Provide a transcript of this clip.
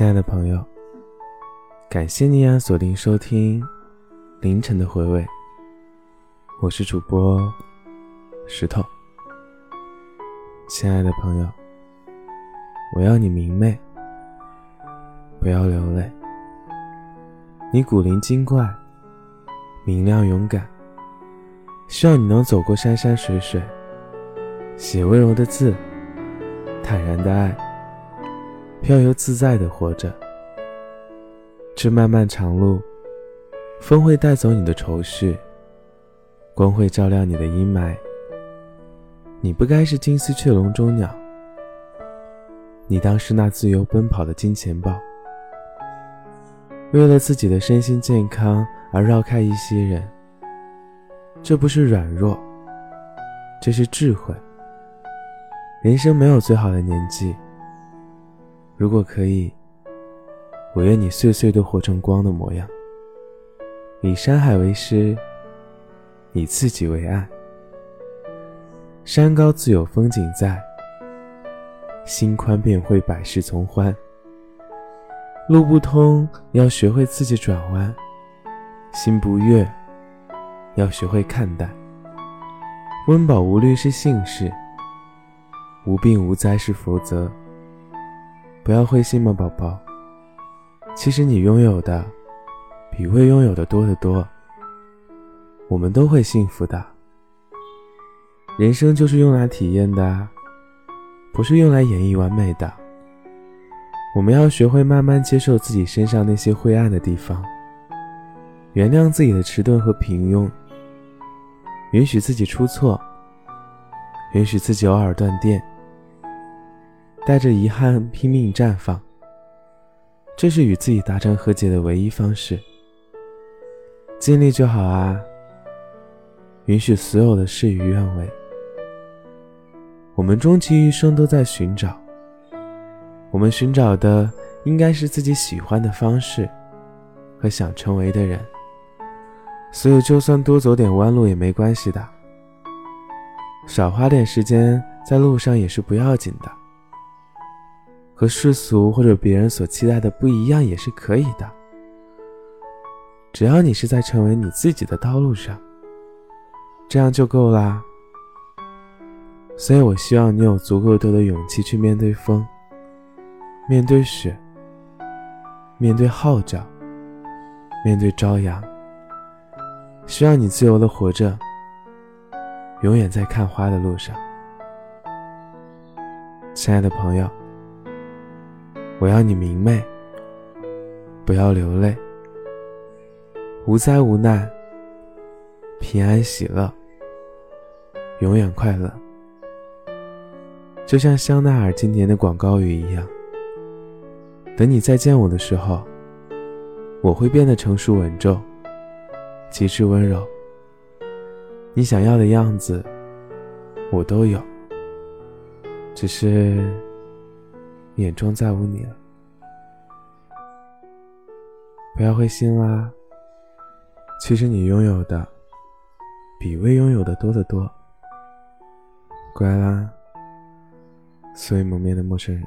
亲爱的朋友，感谢你啊锁定收听凌晨的回味。我是主播石头。亲爱的朋友，我要你明媚，不要流泪。你古灵精怪，明亮勇敢，希望你能走过山山水水，写温柔的字，坦然的爱。飘游自在的活着，这漫漫长路，风会带走你的愁绪，光会照亮你的阴霾。你不该是金丝雀笼中鸟，你当是那自由奔跑的金钱豹。为了自己的身心健康而绕开一些人，这不是软弱，这是智慧。人生没有最好的年纪。如果可以，我愿你岁岁都活成光的模样，以山海为师，以自己为岸。山高自有风景在，心宽便会百事从欢。路不通要学会自己转弯，心不悦要学会看淡。温饱无虑是幸事，无病无灾是福泽。不要灰心嘛，宝宝。其实你拥有的比未拥有的多得多。我们都会幸福的。人生就是用来体验的，不是用来演绎完美的。我们要学会慢慢接受自己身上那些灰暗的地方，原谅自己的迟钝和平庸，允许自己出错，允许自己偶尔断电。带着遗憾拼命绽放，这是与自己达成和解的唯一方式。尽力就好啊，允许所有的事与愿违。我们终其一生都在寻找，我们寻找的应该是自己喜欢的方式和想成为的人。所以，就算多走点弯路也没关系的，少花点时间在路上也是不要紧的。和世俗或者别人所期待的不一样也是可以的，只要你是在成为你自己的道路上，这样就够啦。所以我希望你有足够多的勇气去面对风，面对雪，面对号角，面对朝阳。希望你自由的活着，永远在看花的路上，亲爱的朋友。我要你明媚，不要流泪，无灾无难，平安喜乐，永远快乐。就像香奈儿今年的广告语一样，等你再见我的时候，我会变得成熟稳重，极致温柔。你想要的样子，我都有，只是。眼中再无你了，不要灰心啦。其实你拥有的比未拥有的多得多。乖啦，所以蒙面的陌生人。